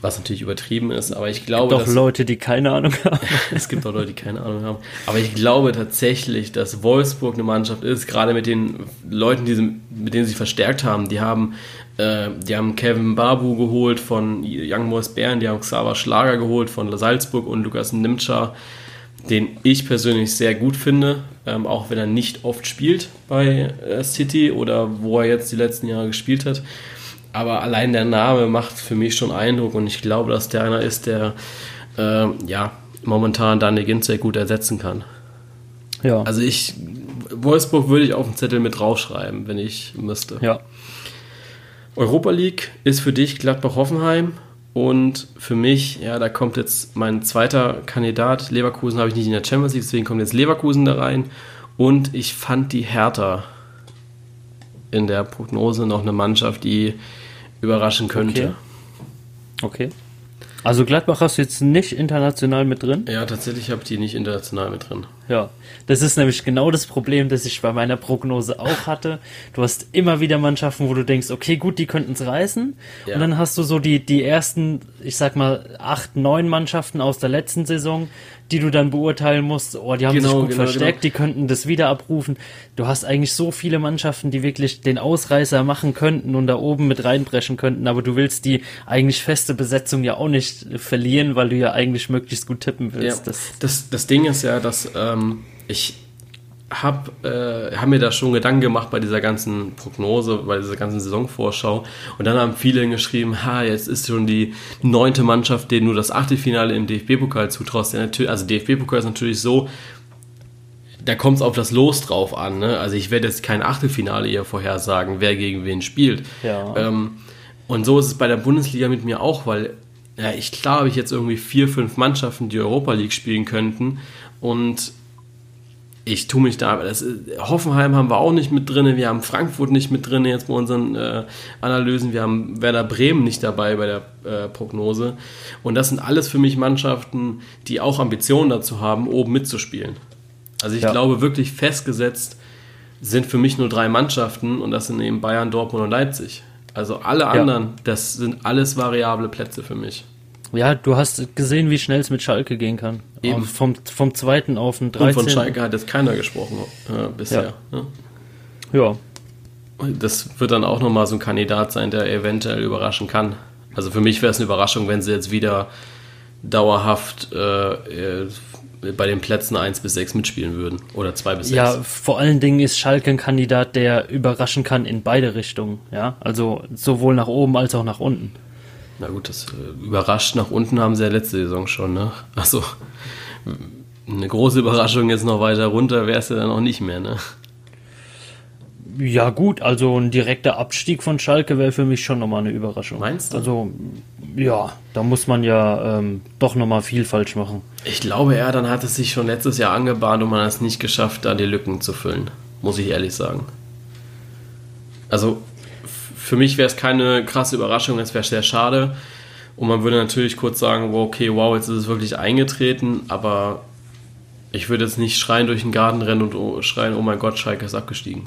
was natürlich übertrieben ist, aber ich glaube. Es gibt auch Leute, die keine Ahnung haben. [laughs] es gibt auch Leute, die keine Ahnung haben. Aber ich glaube tatsächlich, dass Wolfsburg eine Mannschaft ist, gerade mit den Leuten, die sie, mit denen sie verstärkt haben. Die haben, äh, die haben Kevin Babu geholt von Young Boys Bern, die haben Xaver Schlager geholt von Salzburg und Lukas Nimtscher, den ich persönlich sehr gut finde, ähm, auch wenn er nicht oft spielt bei äh, City oder wo er jetzt die letzten Jahre gespielt hat aber allein der Name macht für mich schon Eindruck und ich glaube, dass der einer ist, der äh, ja momentan Daniel Ginz sehr gut ersetzen kann. Ja. Also ich Wolfsburg würde ich auf den Zettel mit draufschreiben, wenn ich müsste. Ja. Europa League ist für dich Gladbach-Hoffenheim und für mich, ja, da kommt jetzt mein zweiter Kandidat. Leverkusen habe ich nicht in der Champions League, deswegen kommt jetzt Leverkusen da rein. Und ich fand die Hertha in der Prognose noch eine Mannschaft, die überraschen könnte. Okay. okay. Also Gladbach hast du jetzt nicht international mit drin? Ja, tatsächlich habe ich die nicht international mit drin. Ja, das ist nämlich genau das Problem, das ich bei meiner Prognose auch hatte. Du hast immer wieder Mannschaften, wo du denkst, okay, gut, die könnten es reißen. Ja. Und dann hast du so die, die ersten, ich sag mal, acht, neun Mannschaften aus der letzten Saison, die du dann beurteilen musst, oh, die haben genau, sich gut genau, verstärkt, genau. die könnten das wieder abrufen. Du hast eigentlich so viele Mannschaften, die wirklich den Ausreißer machen könnten und da oben mit reinbrechen könnten, aber du willst die eigentlich feste Besetzung ja auch nicht verlieren, weil du ja eigentlich möglichst gut tippen willst. Ja, das, das, das Ding ist ja, dass ähm, ich habe äh, hab mir da schon Gedanken gemacht bei dieser ganzen Prognose, bei dieser ganzen Saisonvorschau. Und dann haben viele geschrieben, ha, jetzt ist schon die neunte Mannschaft, denen du das Achtelfinale im DFB-Pokal zutraust. also DFB-Pokal ist natürlich so, da kommt es auf das Los drauf an. Ne? Also ich werde jetzt kein Achtelfinale hier vorhersagen, wer gegen wen spielt. Ja. Ähm, und so ist es bei der Bundesliga mit mir auch, weil ja, ich klar habe ich jetzt irgendwie vier, fünf Mannschaften, die Europa League spielen könnten. Und ich tue mich da, das, Hoffenheim haben wir auch nicht mit drin, wir haben Frankfurt nicht mit drin jetzt bei unseren äh, Analysen, wir haben Werder Bremen nicht dabei bei der äh, Prognose. Und das sind alles für mich Mannschaften, die auch Ambitionen dazu haben, oben mitzuspielen. Also ich ja. glaube wirklich festgesetzt sind für mich nur drei Mannschaften und das sind eben Bayern, Dortmund und Leipzig. Also alle anderen, ja. das sind alles variable Plätze für mich. Ja, du hast gesehen, wie schnell es mit Schalke gehen kann. Eben. Vom, vom zweiten auf den 13. Und von Schalke hat jetzt keiner gesprochen äh, bisher. Ja. Ne? ja. Das wird dann auch nochmal so ein Kandidat sein, der eventuell überraschen kann. Also für mich wäre es eine Überraschung, wenn sie jetzt wieder dauerhaft äh, äh bei den Plätzen 1 bis 6 mitspielen würden. Oder 2 bis 6. Ja, vor allen Dingen ist Schalke ein Kandidat, der überraschen kann in beide Richtungen. Ja, also sowohl nach oben als auch nach unten. Na gut, das äh, überrascht nach unten haben sie ja letzte Saison schon, ne? Achso, eine große Überraschung jetzt noch weiter runter wäre es ja dann auch nicht mehr, ne? Ja gut, also ein direkter Abstieg von Schalke wäre für mich schon nochmal eine Überraschung. Meinst du? Also ja, da muss man ja ähm, doch nochmal viel falsch machen. Ich glaube eher, dann hat es sich schon letztes Jahr angebahnt und man hat es nicht geschafft, da die Lücken zu füllen. Muss ich ehrlich sagen. Also für mich wäre es keine krasse Überraschung, es wäre sehr schade. Und man würde natürlich kurz sagen, okay, wow, jetzt ist es wirklich eingetreten, aber ich würde jetzt nicht schreien durch den Garten rennen und schreien, oh mein Gott, Schalke ist abgestiegen.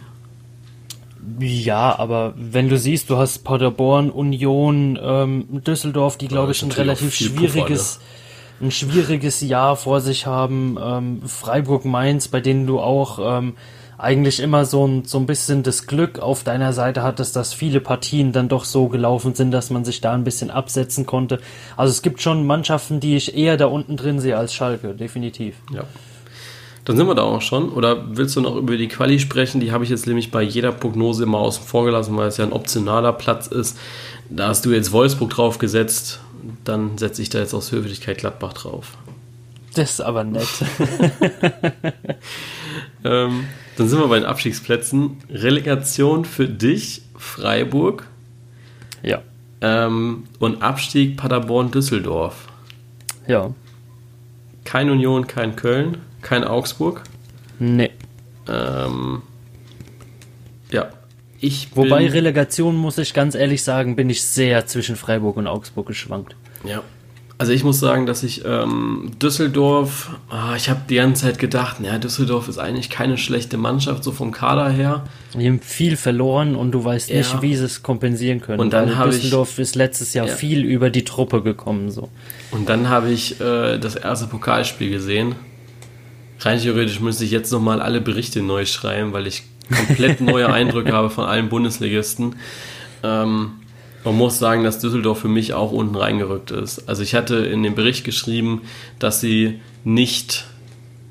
Ja, aber wenn du siehst, du hast Paderborn, Union, ähm, Düsseldorf, die glaube ich ein relativ schwieriges, Puffer, ne? ein schwieriges Jahr vor sich haben, ähm, Freiburg, Mainz, bei denen du auch ähm, eigentlich immer so ein, so ein bisschen das Glück auf deiner Seite hattest, dass viele Partien dann doch so gelaufen sind, dass man sich da ein bisschen absetzen konnte. Also es gibt schon Mannschaften, die ich eher da unten drin sehe als Schalke, definitiv. Ja. Dann sind wir da auch schon. Oder willst du noch über die Quali sprechen? Die habe ich jetzt nämlich bei jeder Prognose immer außen vor gelassen, weil es ja ein optionaler Platz ist. Da hast du jetzt Wolfsburg drauf gesetzt. Dann setze ich da jetzt aus Höflichkeit Gladbach drauf. Das ist aber nett. [laughs] ähm, dann sind wir bei den Abstiegsplätzen. Relegation für dich, Freiburg. Ja. Ähm, und Abstieg Paderborn-Düsseldorf. Ja. Kein Union, kein Köln, kein Augsburg. Nee. Ähm, ja. Ich Wobei Relegation, muss ich ganz ehrlich sagen, bin ich sehr zwischen Freiburg und Augsburg geschwankt. Ja. Also ich muss sagen, dass ich ähm, Düsseldorf, ah, ich habe die ganze Zeit gedacht, naja, Düsseldorf ist eigentlich keine schlechte Mannschaft, so vom Kader her. Die haben viel verloren und du weißt ja. nicht, wie sie es kompensieren können. Und dann habe Düsseldorf ist letztes Jahr ja. viel über die Truppe gekommen. so. Und dann habe ich äh, das erste Pokalspiel gesehen. Rein theoretisch müsste ich jetzt nochmal alle Berichte neu schreiben, weil ich komplett neue [laughs] Eindrücke habe von allen Bundesligisten. Ähm, man muss sagen, dass Düsseldorf für mich auch unten reingerückt ist. Also ich hatte in dem Bericht geschrieben, dass sie nicht,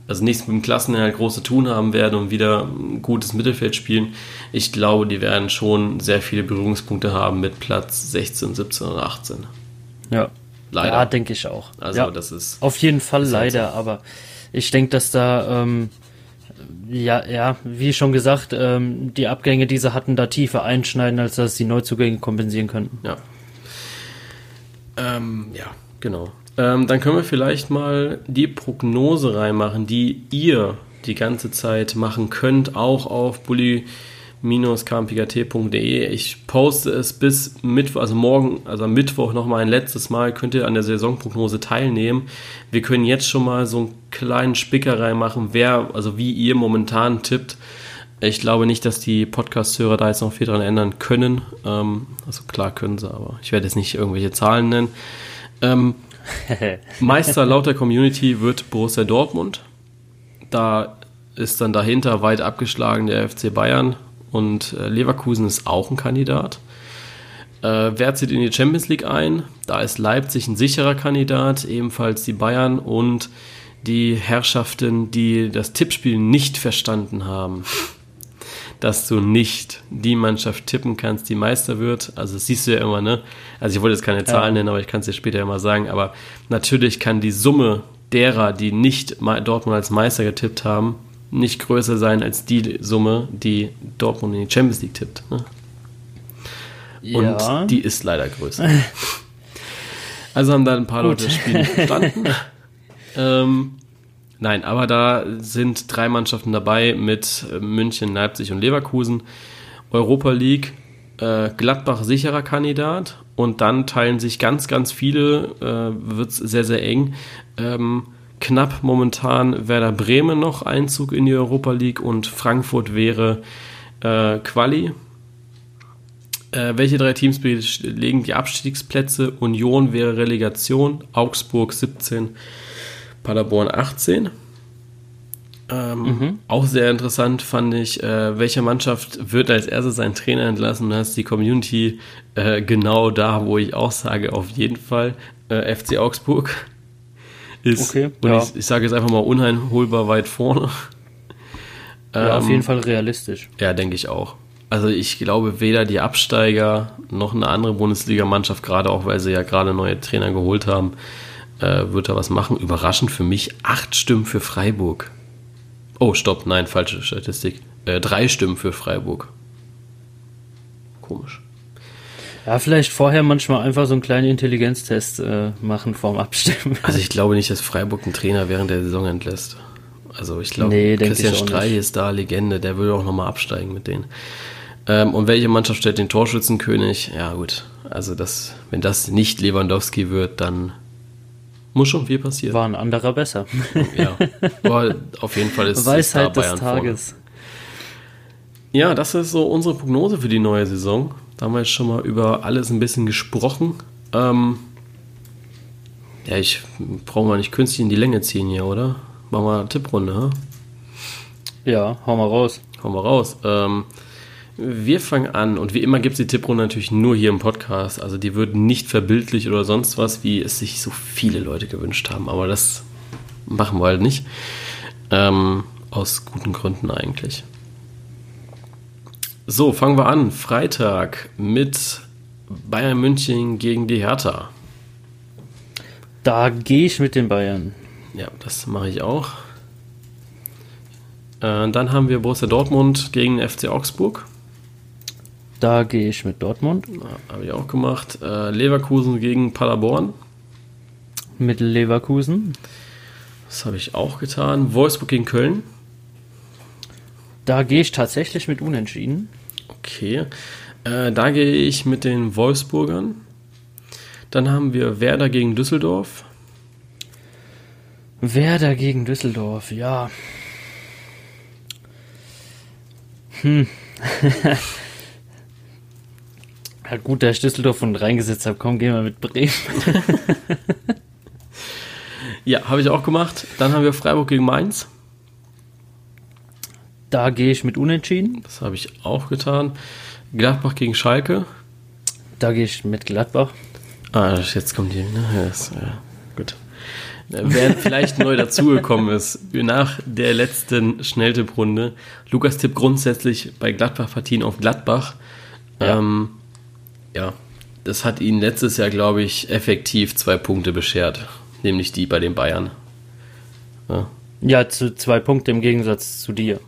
also nichts mit dem Klassenerhalt groß zu tun haben werden und wieder ein gutes Mittelfeld spielen. Ich glaube, die werden schon sehr viele Berührungspunkte haben mit Platz 16, 17 und 18. Ja. Leider. Ja, denke ich auch. Also ja, das ist. Auf jeden Fall leider, aber ich denke, dass da ähm, ja, ja, wie schon gesagt, ähm, die Abgänge, die sie hatten, da tiefer einschneiden, als dass die Neuzugänge kompensieren könnten. Ja. Ähm, ja, genau. Ähm, dann können wir vielleicht mal die Prognose reinmachen, die ihr die ganze Zeit machen könnt, auch auf Bully kmpt.de. Ich poste es bis Mittwoch, also morgen, also am Mittwoch nochmal ein letztes Mal, könnt ihr an der Saisonprognose teilnehmen. Wir können jetzt schon mal so einen kleinen Spickerei machen, wer, also wie ihr momentan tippt. Ich glaube nicht, dass die Podcast-Hörer da jetzt noch viel dran ändern können. Ähm, also klar können sie, aber ich werde jetzt nicht irgendwelche Zahlen nennen. Ähm, [laughs] Meister laut der Community wird Borussia Dortmund. Da ist dann dahinter weit abgeschlagen der FC Bayern und äh, Leverkusen ist auch ein Kandidat. Äh, wer zieht in die Champions League ein? Da ist Leipzig ein sicherer Kandidat, ebenfalls die Bayern und die Herrschaften, die das Tippspiel nicht verstanden haben. Dass du nicht die Mannschaft tippen kannst, die Meister wird. Also das siehst du ja immer, ne? Also ich wollte jetzt keine Zahlen nennen, aber ich kann es dir später immer sagen. Aber natürlich kann die Summe derer, die nicht Dortmund als Meister getippt haben, nicht größer sein als die Summe, die Dortmund in die Champions League tippt. Ne? Und ja. die ist leider größer. [laughs] also haben da ein paar Gut. Leute das Spiel verstanden. [laughs] ähm, nein, aber da sind drei Mannschaften dabei mit München, Leipzig und Leverkusen. Europa League, äh, Gladbach sicherer Kandidat und dann teilen sich ganz, ganz viele, äh, wird es sehr, sehr eng. Ähm, knapp momentan Werder Bremen noch Einzug in die Europa League und Frankfurt wäre äh, Quali. Äh, welche drei Teams belegen die Abstiegsplätze? Union wäre Relegation, Augsburg 17, Paderborn 18. Ähm, mhm. Auch sehr interessant fand ich, äh, welche Mannschaft wird als erstes seinen Trainer entlassen? Da ist die Community äh, genau da, wo ich auch sage, auf jeden Fall äh, FC Augsburg ist. Okay, und ja. ich, ich sage jetzt einfach mal uneinholbar weit vorne. Ja, ähm, auf jeden Fall realistisch. Ja, denke ich auch. Also ich glaube, weder die Absteiger noch eine andere Bundesligamannschaft, gerade auch weil sie ja gerade neue Trainer geholt haben, äh, wird da was machen. Überraschend für mich, acht Stimmen für Freiburg. Oh, stopp, nein, falsche Statistik. Äh, drei Stimmen für Freiburg. Komisch. Ja, vielleicht vorher manchmal einfach so einen kleinen Intelligenztest äh, machen vorm Abstimmen. [laughs] Also ich glaube nicht, dass Freiburg einen Trainer während der Saison entlässt. Also ich glaube, nee, Christian ich Streich ist da Legende, der würde auch nochmal absteigen mit denen. Ähm, und welche Mannschaft stellt den Torschützenkönig? Ja gut, also das, wenn das nicht Lewandowski wird, dann muss schon viel passieren. War ein anderer besser. Ja, aber auf jeden Fall ist [laughs] Weisheit ist da des Tages. Vorne. Ja, das ist so unsere Prognose für die neue Saison. Da haben wir jetzt schon mal über alles ein bisschen gesprochen. Ähm, ja, ich brauche mal nicht künstlich in die Länge ziehen hier, oder? Machen wir eine Tipprunde, ha? Ja, hau mal raus. Hauen wir raus. Ähm, wir fangen an und wie immer gibt es die Tipprunde natürlich nur hier im Podcast. Also die würden nicht verbildlich oder sonst was, wie es sich so viele Leute gewünscht haben. Aber das machen wir halt nicht. Ähm, aus guten Gründen eigentlich. So, fangen wir an. Freitag mit Bayern München gegen die Hertha. Da gehe ich mit den Bayern. Ja, das mache ich auch. Äh, dann haben wir Borussia Dortmund gegen FC Augsburg. Da gehe ich mit Dortmund. Habe ich auch gemacht. Äh, Leverkusen gegen Paderborn. Mit Leverkusen. Das habe ich auch getan. Wolfsburg gegen Köln. Da gehe ich tatsächlich mit Unentschieden. Okay. Äh, da gehe ich mit den Wolfsburgern. Dann haben wir Werder gegen Düsseldorf. Werder gegen Düsseldorf, ja. Hm. [laughs] ja, gut, da ich Düsseldorf und reingesetzt habe. Komm, gehen wir mit Bremen. [laughs] ja, habe ich auch gemacht. Dann haben wir Freiburg gegen Mainz. Da gehe ich mit Unentschieden. Das habe ich auch getan. Gladbach gegen Schalke. Da gehe ich mit Gladbach. Ah, jetzt kommt die. Ne? Yes, ja, gut. Wer vielleicht neu dazugekommen ist, nach der letzten Schnelltipprunde, Lukas tippt grundsätzlich bei Gladbach-Partien auf Gladbach. Ja. Ähm, ja, das hat ihn letztes Jahr, glaube ich, effektiv zwei Punkte beschert, nämlich die bei den Bayern. Ja, ja zu zwei Punkte im Gegensatz zu dir.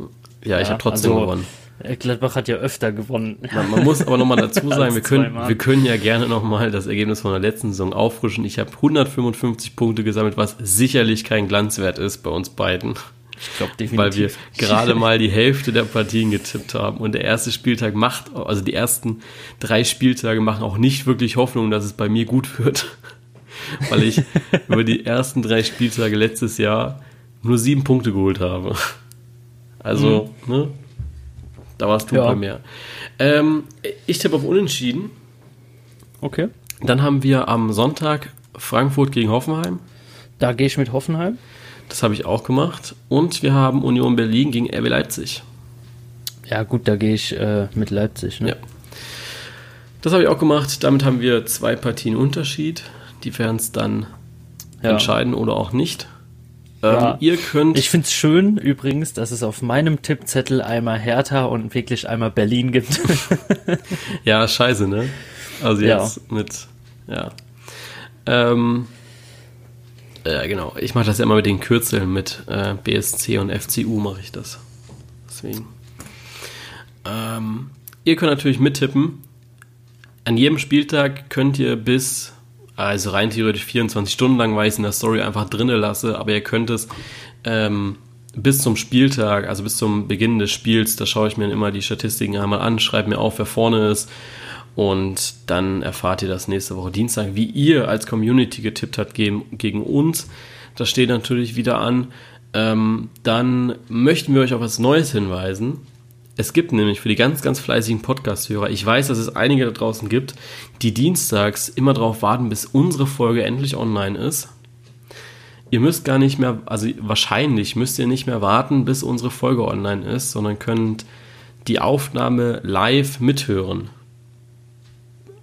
Ja, ich habe trotzdem also, gewonnen. Äh, Gladbach hat ja öfter gewonnen. Man, man muss aber nochmal dazu [laughs] sagen, wir können, wir können ja gerne nochmal das Ergebnis von der letzten Saison auffrischen. Ich habe 155 Punkte gesammelt, was sicherlich kein Glanzwert ist bei uns beiden. Ich glaube definitiv. Weil wir gerade [laughs] mal die Hälfte der Partien getippt haben. Und der erste Spieltag macht, also die ersten drei Spieltage machen auch nicht wirklich Hoffnung, dass es bei mir gut wird. [laughs] Weil ich über die ersten drei Spieltage letztes Jahr nur sieben Punkte geholt habe. Also, mhm. ne? Da warst du ja. bei mir. Ähm, ich tippe auf Unentschieden. Okay. Dann haben wir am Sonntag Frankfurt gegen Hoffenheim. Da gehe ich mit Hoffenheim. Das habe ich auch gemacht. Und wir haben Union Berlin gegen RB Leipzig. Ja, gut, da gehe ich äh, mit Leipzig. Ne? Ja. Das habe ich auch gemacht. Damit haben wir zwei Partien Unterschied. Die werden es dann ja. entscheiden oder auch nicht. Ähm, ihr könnt. Ich finde es schön übrigens, dass es auf meinem Tippzettel einmal Hertha und wirklich einmal Berlin gibt. [laughs] ja, scheiße, ne? Also jetzt ja. mit, ja. Ähm, ja, genau. Ich mache das ja immer mit den Kürzeln, mit äh, BSC und FCU mache ich das. Deswegen. Ähm, ihr könnt natürlich mittippen. An jedem Spieltag könnt ihr bis also rein theoretisch 24 Stunden lang, weil ich es in der Story einfach drinnen lasse, aber ihr könnt es ähm, bis zum Spieltag, also bis zum Beginn des Spiels, da schaue ich mir immer die Statistiken einmal an, schreibe mir auf, wer vorne ist und dann erfahrt ihr das nächste Woche Dienstag, wie ihr als Community getippt habt gegen, gegen uns. Das steht natürlich wieder an. Ähm, dann möchten wir euch auf was Neues hinweisen. Es gibt nämlich für die ganz, ganz fleißigen Podcast-Hörer, ich weiß, dass es einige da draußen gibt, die dienstags immer darauf warten, bis unsere Folge endlich online ist. Ihr müsst gar nicht mehr, also wahrscheinlich müsst ihr nicht mehr warten, bis unsere Folge online ist, sondern könnt die Aufnahme live mithören.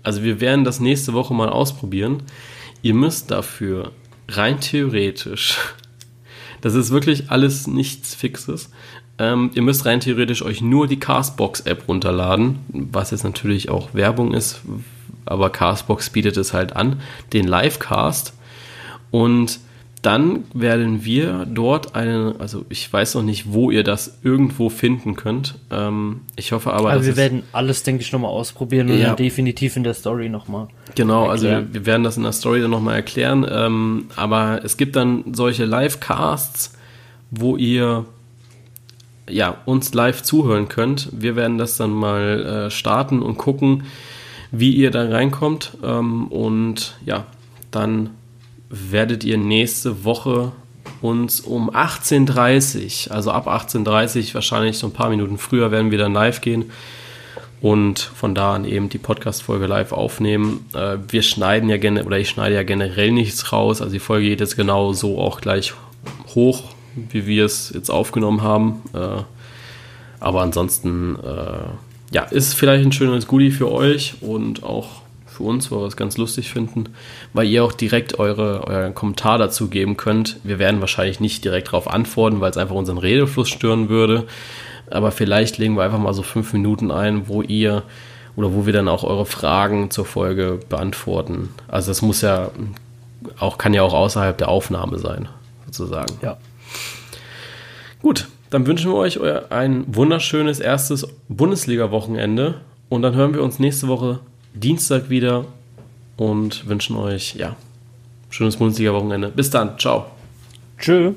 Also wir werden das nächste Woche mal ausprobieren. Ihr müsst dafür rein theoretisch, [laughs] das ist wirklich alles nichts Fixes, ähm, ihr müsst rein theoretisch euch nur die Castbox-App runterladen, was jetzt natürlich auch Werbung ist, aber Castbox bietet es halt an, den Livecast. Und dann werden wir dort einen, also ich weiß noch nicht, wo ihr das irgendwo finden könnt. Ähm, ich hoffe aber. Also wir werden alles, denke ich, nochmal ausprobieren und ja. definitiv in der Story nochmal. Genau, also erklären. also wir, wir, werden das in der Story dann nochmal erklären. Ähm, aber es gibt dann solche Livecasts, wo ihr ja, uns live zuhören könnt. Wir werden das dann mal äh, starten und gucken, wie ihr da reinkommt. Ähm, und ja, dann werdet ihr nächste Woche uns um 18.30 also ab 18.30 wahrscheinlich so ein paar Minuten früher werden wir dann live gehen und von da an eben die Podcast-Folge live aufnehmen. Äh, wir schneiden ja gerne, oder ich schneide ja generell nichts raus, also die Folge geht jetzt genau so auch gleich hoch wie wir es jetzt aufgenommen haben. Äh, Aber ansonsten, äh, ja, ist vielleicht ein schönes Goodie für euch und auch für uns, weil wir es ganz lustig finden, weil ihr auch direkt eure, euren Kommentar dazu geben könnt. Wir werden wahrscheinlich nicht direkt darauf antworten, weil es einfach unseren Redefluss stören würde. Aber vielleicht legen wir einfach mal so fünf Minuten ein, wo ihr oder wo wir dann auch eure Fragen zur Folge beantworten. Also das muss ja auch, kann ja auch außerhalb der Aufnahme sein, sozusagen. Ja. Gut, dann wünschen wir euch ein wunderschönes erstes Bundesliga-Wochenende und dann hören wir uns nächste Woche Dienstag wieder und wünschen euch, ja, schönes Bundesliga-Wochenende. Bis dann, ciao. Tschö.